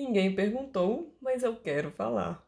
Ninguém perguntou, mas eu quero falar.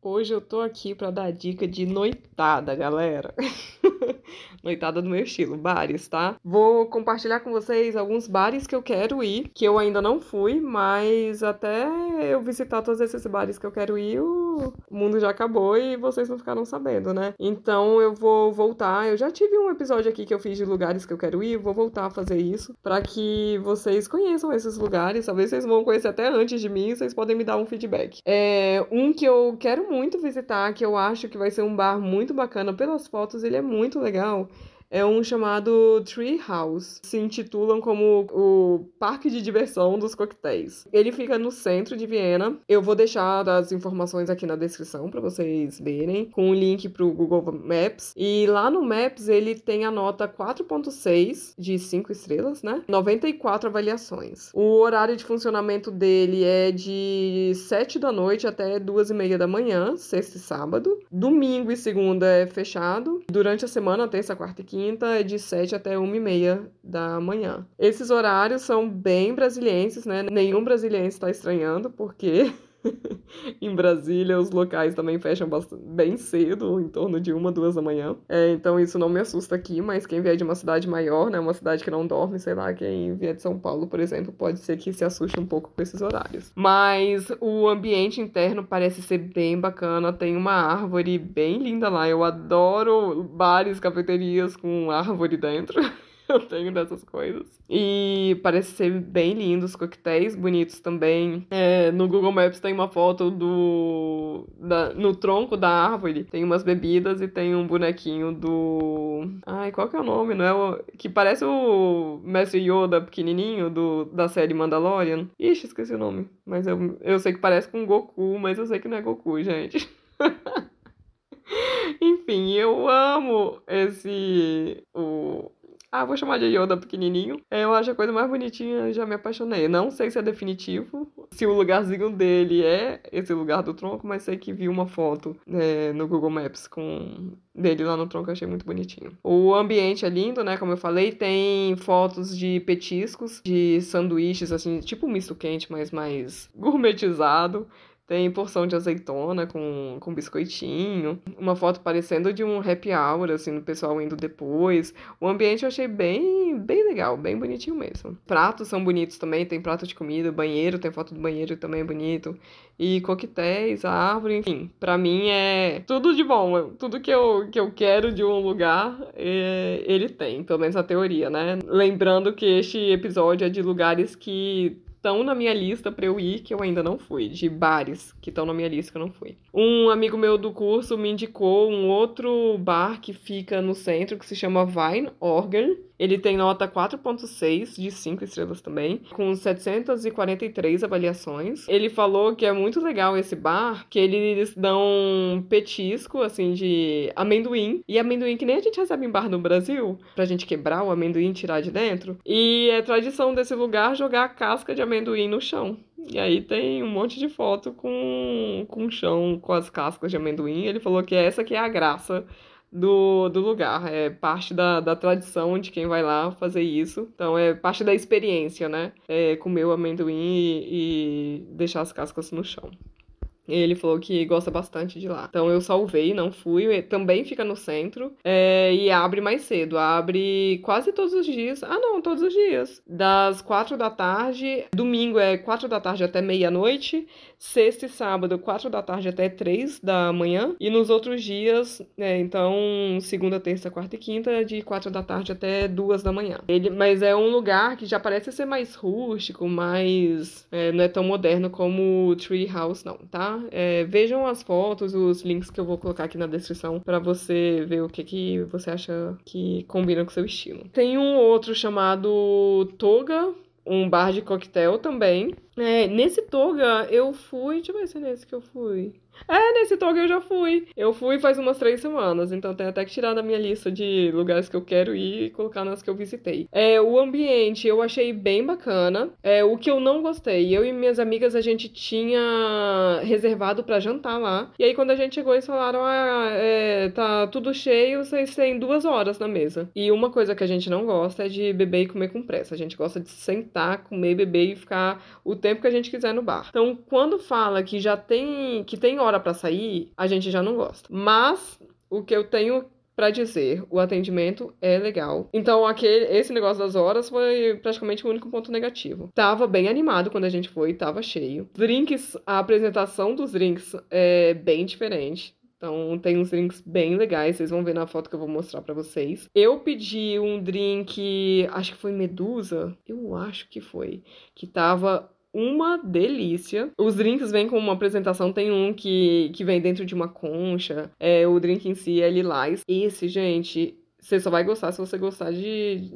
Hoje eu tô aqui para dar dica de noitada, galera. noitada do meu estilo, bares, tá? Vou compartilhar com vocês alguns bares que eu quero ir, que eu ainda não fui, mas até eu visitar todos esses bares que eu quero ir, o mundo já acabou e vocês não ficaram sabendo, né? Então eu vou voltar. Eu já tive um episódio aqui que eu fiz de lugares que eu quero ir, vou voltar a fazer isso para que vocês conheçam esses lugares. Talvez vocês vão conhecer até antes de mim, vocês podem me dar um feedback. É um que eu quero muito visitar, que eu acho que vai ser um bar muito bacana pelas fotos, ele é muito legal legal é um chamado Tree House. Se intitulam como o parque de diversão dos coquetéis. Ele fica no centro de Viena. Eu vou deixar as informações aqui na descrição para vocês verem, com o um link para o Google Maps. E lá no Maps ele tem a nota 4.6 de 5 estrelas, né? 94 avaliações. O horário de funcionamento dele é de 7 da noite até 2 e meia da manhã, sexta e sábado. Domingo e segunda é fechado. Durante a semana, terça, quarta e quinta quinta é de 7 até 1 e meia da manhã. Esses horários são bem brasilienses, né? Nenhum brasiliense está estranhando, porque em Brasília, os locais também fecham bem cedo, em torno de uma, duas da manhã. É, então isso não me assusta aqui, mas quem vier de uma cidade maior, né, uma cidade que não dorme, sei lá, quem vier de São Paulo, por exemplo, pode ser que se assuste um pouco com esses horários. Mas o ambiente interno parece ser bem bacana, tem uma árvore bem linda lá. Eu adoro bares, cafeterias com árvore dentro. eu tenho dessas coisas. E parece ser bem lindo, os coquetéis bonitos também. É, no Google Maps tem uma foto do. Da, no tronco da árvore tem umas bebidas e tem um bonequinho do. Ai, qual que é o nome? Não é o. Que parece o Mestre Yoda pequenininho do, da série Mandalorian. Ixi, esqueci o nome. Mas eu, eu sei que parece com Goku, mas eu sei que não é Goku, gente. Enfim, eu amo esse. O, ah, vou chamar de Yoda pequenininho. É, eu acho a coisa mais bonitinha, já me apaixonei. Não sei se é definitivo, se o lugarzinho dele é esse lugar do tronco, mas sei que vi uma foto é, no Google Maps com dele lá no tronco, achei muito bonitinho. O ambiente é lindo, né? Como eu falei, tem fotos de petiscos, de sanduíches, assim, tipo misto quente, mas mais gourmetizado. Tem porção de azeitona com, com biscoitinho. Uma foto parecendo de um happy hour, assim, do pessoal indo depois. O ambiente eu achei bem, bem legal, bem bonitinho mesmo. Pratos são bonitos também, tem prato de comida, banheiro, tem foto do banheiro também é bonito. E coquetéis, árvore, enfim. para mim é tudo de bom. Tudo que eu, que eu quero de um lugar, é, ele tem, pelo menos a teoria, né? Lembrando que este episódio é de lugares que estão na minha lista para eu ir, que eu ainda não fui, de bares que estão na minha lista que eu não fui. Um amigo meu do curso me indicou um outro bar que fica no centro, que se chama Vine Organ. Ele tem nota 4.6 de 5 estrelas também, com 743 avaliações. Ele falou que é muito legal esse bar, que eles dão petisco, assim, de amendoim. E amendoim que nem a gente recebe em bar no Brasil, pra gente quebrar o amendoim e tirar de dentro. E é tradição desse lugar jogar casca de amendoim no chão. E aí tem um monte de foto com, com chão, com as cascas de amendoim. Ele falou que essa que é a graça do, do lugar. É parte da, da tradição de quem vai lá fazer isso. Então é parte da experiência, né? É comer o amendoim e, e deixar as cascas no chão. Ele falou que gosta bastante de lá. Então eu salvei, não fui. Também fica no centro. É, e abre mais cedo. Abre quase todos os dias. Ah, não, todos os dias. Das quatro da tarde. Domingo é quatro da tarde até meia-noite. Sexta e sábado, quatro da tarde até três da manhã. E nos outros dias, é, então, segunda, terça, quarta e quinta, de quatro da tarde até duas da manhã. Ele, mas é um lugar que já parece ser mais rústico, mais. É, não é tão moderno como o Tree House, não, tá? É, vejam as fotos, os links que eu vou colocar aqui na descrição para você ver o que, que você acha que combina com seu estilo. Tem um outro chamado Toga, um bar de coquetel também. É, nesse Toga eu fui. Deixa eu ver se é nesse que eu fui. É, nesse toga eu já fui. Eu fui faz umas três semanas, então tem até que tirar da minha lista de lugares que eu quero ir e colocar nas que eu visitei. É, o ambiente eu achei bem bacana. É, o que eu não gostei, eu e minhas amigas a gente tinha reservado para jantar lá. E aí quando a gente chegou eles falaram, ah, é, tá tudo cheio, vocês têm duas horas na mesa. E uma coisa que a gente não gosta é de beber e comer com pressa. A gente gosta de sentar, comer, beber e ficar o tempo que a gente quiser no bar. Então, quando fala que já tem que tem hora para sair, a gente já não gosta. Mas o que eu tenho para dizer, o atendimento é legal. Então, aquele, esse negócio das horas foi praticamente o único ponto negativo. Tava bem animado quando a gente foi, tava cheio. Drinks, a apresentação dos drinks é bem diferente. Então tem uns drinks bem legais, vocês vão ver na foto que eu vou mostrar para vocês. Eu pedi um drink, acho que foi Medusa, eu acho que foi, que tava uma delícia. Os drinks vêm com uma apresentação, tem um que, que vem dentro de uma concha, é, o drink em si é lilás. Esse, gente, você só vai gostar se você gostar de.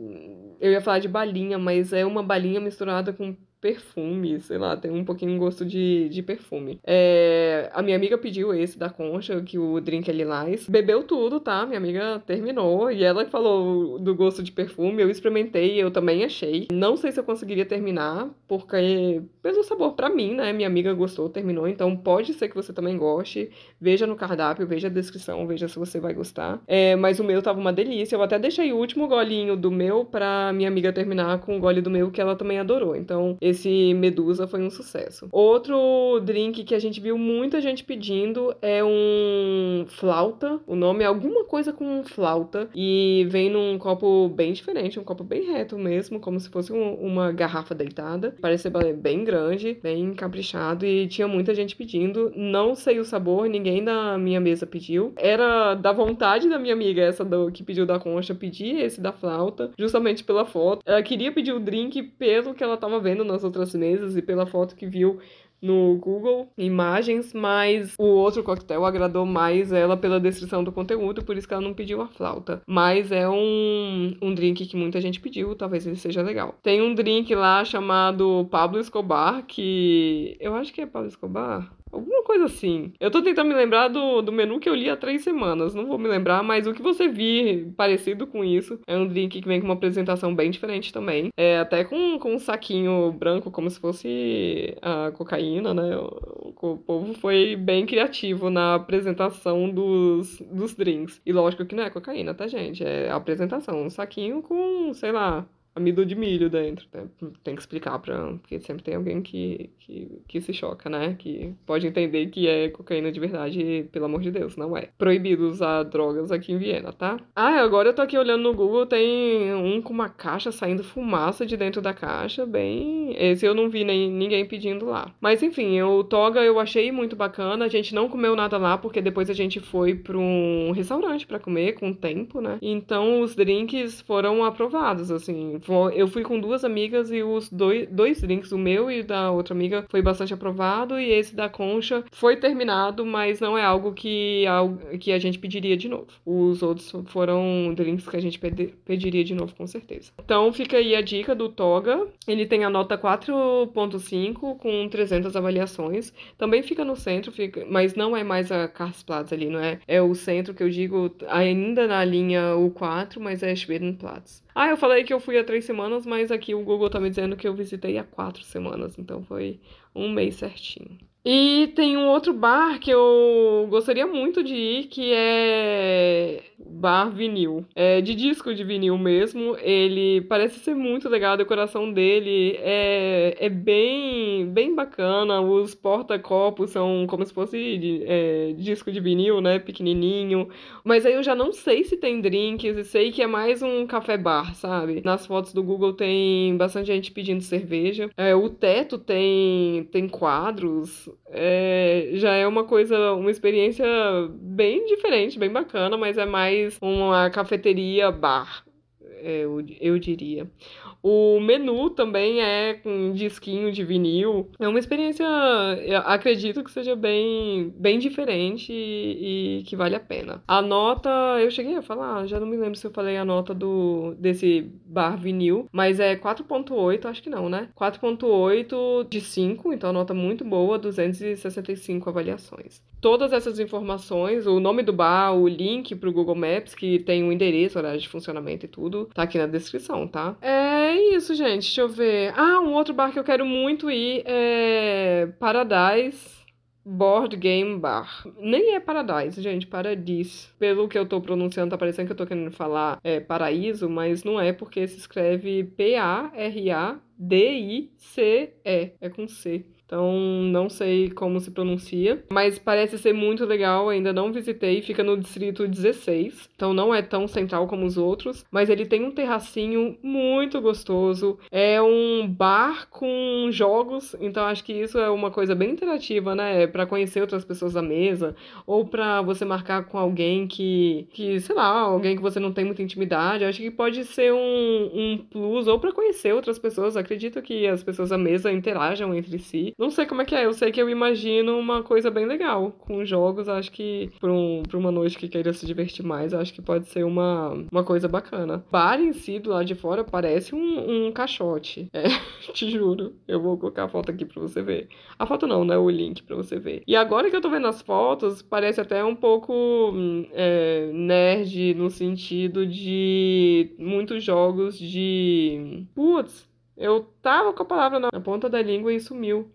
Eu ia falar de balinha, mas é uma balinha misturada com perfume, sei lá, tem um pouquinho gosto de, de perfume. É, a minha amiga pediu esse da Concha, que o drink é lilás. Bebeu tudo, tá? Minha amiga terminou e ela falou do gosto de perfume. Eu experimentei, eu também achei. Não sei se eu conseguiria terminar, porque pelo sabor para mim, né? Minha amiga gostou, terminou, então pode ser que você também goste. Veja no cardápio, veja a descrição, veja se você vai gostar. É, mas o meu tava uma delícia. Eu até deixei o último golinho do meu pra minha amiga terminar com o gole do meu, que ela também adorou. Então, esse Medusa foi um sucesso. Outro drink que a gente viu muita gente pedindo é um flauta. O nome é alguma coisa com flauta. E vem num copo bem diferente, um copo bem reto mesmo, como se fosse um, uma garrafa deitada. Parece bem grande, bem caprichado. E tinha muita gente pedindo. Não sei o sabor, ninguém da minha mesa pediu. Era da vontade da minha amiga, essa do, que pediu da concha, pedir esse da flauta, justamente pela foto. Ela queria pedir o drink pelo que ela tava vendo nas outras mesas e pela foto que viu no Google Imagens, mas o outro coquetel agradou mais ela pela descrição do conteúdo, por isso que ela não pediu a flauta. Mas é um, um drink que muita gente pediu, talvez ele seja legal. Tem um drink lá chamado Pablo Escobar, que eu acho que é Pablo Escobar. Alguma coisa assim. Eu tô tentando me lembrar do, do menu que eu li há três semanas. Não vou me lembrar, mas o que você vi parecido com isso é um drink que vem com uma apresentação bem diferente também. É até com, com um saquinho branco, como se fosse a cocaína, né? O, o povo foi bem criativo na apresentação dos, dos drinks. E lógico que não é cocaína, tá, gente? É a apresentação. Um saquinho com, sei lá, amido de milho dentro. Né? Tem que explicar pra. Porque sempre tem alguém que, que, que se choca, né? Que pode entender que é cocaína de verdade e, pelo amor de Deus, não é. Proibido usar drogas aqui em Viena, tá? Ah, agora eu tô aqui olhando no Google, tem um com uma caixa saindo fumaça de dentro da caixa, bem. Esse eu não vi nem ninguém pedindo lá. Mas enfim, o Toga eu achei muito bacana. A gente não comeu nada lá, porque depois a gente foi pra um restaurante para comer com tempo, né? Então os drinks foram aprovados, assim eu fui com duas amigas e os dois, dois drinks, o meu e da outra amiga, foi bastante aprovado. E esse da concha foi terminado, mas não é algo que, que a gente pediria de novo. Os outros foram drinks que a gente pediria de novo, com certeza. Então fica aí a dica do Toga. Ele tem a nota 4.5 com 300 avaliações. Também fica no centro, fica, mas não é mais a Karlsplatz ali, não é? É o centro que eu digo ainda na linha U4, mas é Schwedenplatz. Ah, eu falei que eu fui há três semanas, mas aqui o Google tá me dizendo que eu visitei há quatro semanas, então foi um mês certinho. E tem um outro bar que eu gostaria muito de ir, que é bar vinil. É de disco de vinil mesmo. Ele parece ser muito legal, a decoração dele é, é bem, bem bacana. Os porta-copos são como se fosse é, disco de vinil, né? Pequenininho. Mas aí eu já não sei se tem drinks e sei que é mais um café bar, sabe? Nas fotos do Google tem bastante gente pedindo cerveja. É, o teto tem, tem quadros é, já é uma coisa, uma experiência bem diferente, bem bacana, mas é mais uma cafeteria bar, é, eu, eu diria. O menu também é com disquinho de vinil. É uma experiência, acredito que seja bem, bem diferente e, e que vale a pena. A nota, eu cheguei a falar, já não me lembro se eu falei a nota do desse bar vinil, mas é 4.8, acho que não, né? 4.8 de 5, então a nota muito boa, 265 avaliações. Todas essas informações, o nome do bar, o link pro Google Maps, que tem o endereço, horário de funcionamento e tudo, tá aqui na descrição, tá? É isso, gente. Deixa eu ver. Ah, um outro bar que eu quero muito ir é Paradise. Board Game Bar. Nem é Paradise, gente, Paradis. Pelo que eu tô pronunciando, tá parecendo que eu tô querendo falar é, paraíso, mas não é porque se escreve P-A-R-A-D-I-C-E. É com C. Então, não sei como se pronuncia, mas parece ser muito legal. Ainda não visitei, fica no distrito 16, então não é tão central como os outros, mas ele tem um terracinho muito gostoso. É um bar com jogos, então acho que isso é uma coisa bem interativa, né? Para conhecer outras pessoas da mesa, ou para você marcar com alguém que, que, sei lá, alguém que você não tem muita intimidade. Acho que pode ser um, um plus, ou para conhecer outras pessoas. Acredito que as pessoas da mesa interajam entre si. Não sei como é que é, eu sei que eu imagino uma coisa bem legal. Com jogos, acho que pra, um, pra uma noite que queira se divertir mais, acho que pode ser uma, uma coisa bacana. Bar em si, do lado de fora, parece um, um caixote. É, te juro. Eu vou colocar a foto aqui pra você ver. A foto não, né? O link pra você ver. E agora que eu tô vendo as fotos, parece até um pouco é, nerd no sentido de muitos jogos de. Putz, eu tava com a palavra na ponta da língua e sumiu.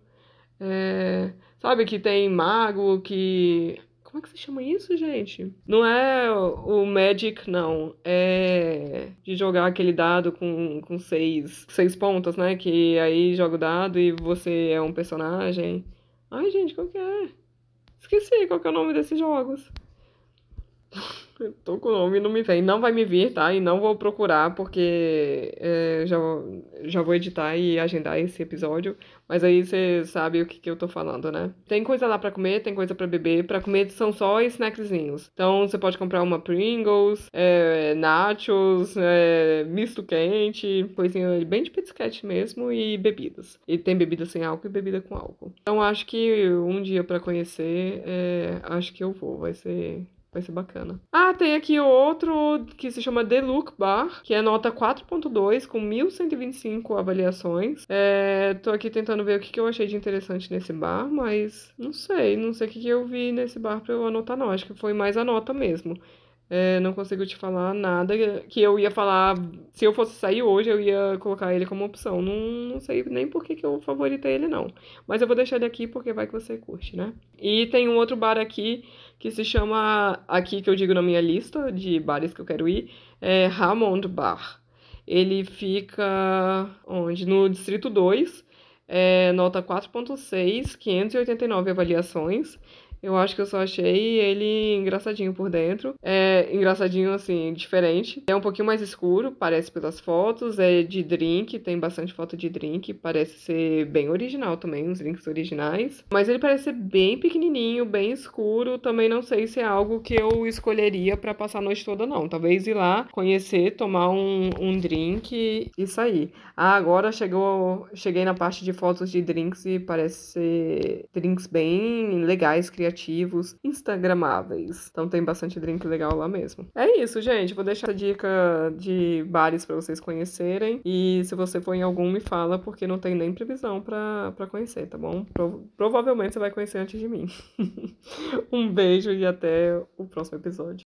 É, sabe que tem mago que. Como é que se chama isso, gente? Não é o Magic, não. É de jogar aquele dado com, com seis, seis pontas, né? Que aí joga o dado e você é um personagem. Ai, gente, qual que é? Esqueci qual que é o nome desses jogos. Tô com o nome não me vem. Não vai me vir, tá? E não vou procurar, porque é, já, já vou editar e agendar esse episódio. Mas aí você sabe o que, que eu tô falando, né? Tem coisa lá para comer, tem coisa para beber. Para comer são só snackzinhos. Então você pode comprar uma Pringles, é, nachos, é, misto quente, coisinha bem de petisquete mesmo e bebidas. E tem bebida sem álcool e bebida com álcool. Então acho que um dia para conhecer, é, acho que eu vou. Vai ser Vai ser bacana. Ah, tem aqui outro que se chama The Look Bar, que é nota 4.2 com 1125 avaliações. É, tô aqui tentando ver o que, que eu achei de interessante nesse bar, mas não sei, não sei o que, que eu vi nesse bar pra eu anotar não. Acho que foi mais a nota mesmo. É, não consigo te falar nada que eu ia falar. Se eu fosse sair hoje, eu ia colocar ele como opção. Não, não sei nem por que, que eu favoritei ele, não. Mas eu vou deixar ele aqui porque vai que você curte, né? E tem um outro bar aqui que se chama. Aqui que eu digo na minha lista de bares que eu quero ir, é Hammond Bar. Ele fica onde? No Distrito 2, é, nota 4.6, 589 avaliações. Eu acho que eu só achei ele engraçadinho por dentro. É engraçadinho, assim, diferente. É um pouquinho mais escuro, parece pelas fotos. É de drink, tem bastante foto de drink. Parece ser bem original também, uns drinks originais. Mas ele parece ser bem pequenininho, bem escuro. Também não sei se é algo que eu escolheria para passar a noite toda, não. Talvez ir lá, conhecer, tomar um, um drink e sair. Ah, agora chegou, cheguei na parte de fotos de drinks e parece ser drinks bem legais, criativos criativos, instagramáveis. Então tem bastante drink legal lá mesmo. É isso, gente. Vou deixar a dica de bares para vocês conhecerem. E se você for em algum, me fala, porque não tem nem previsão para conhecer, tá bom? Pro provavelmente você vai conhecer antes de mim. um beijo e até o próximo episódio.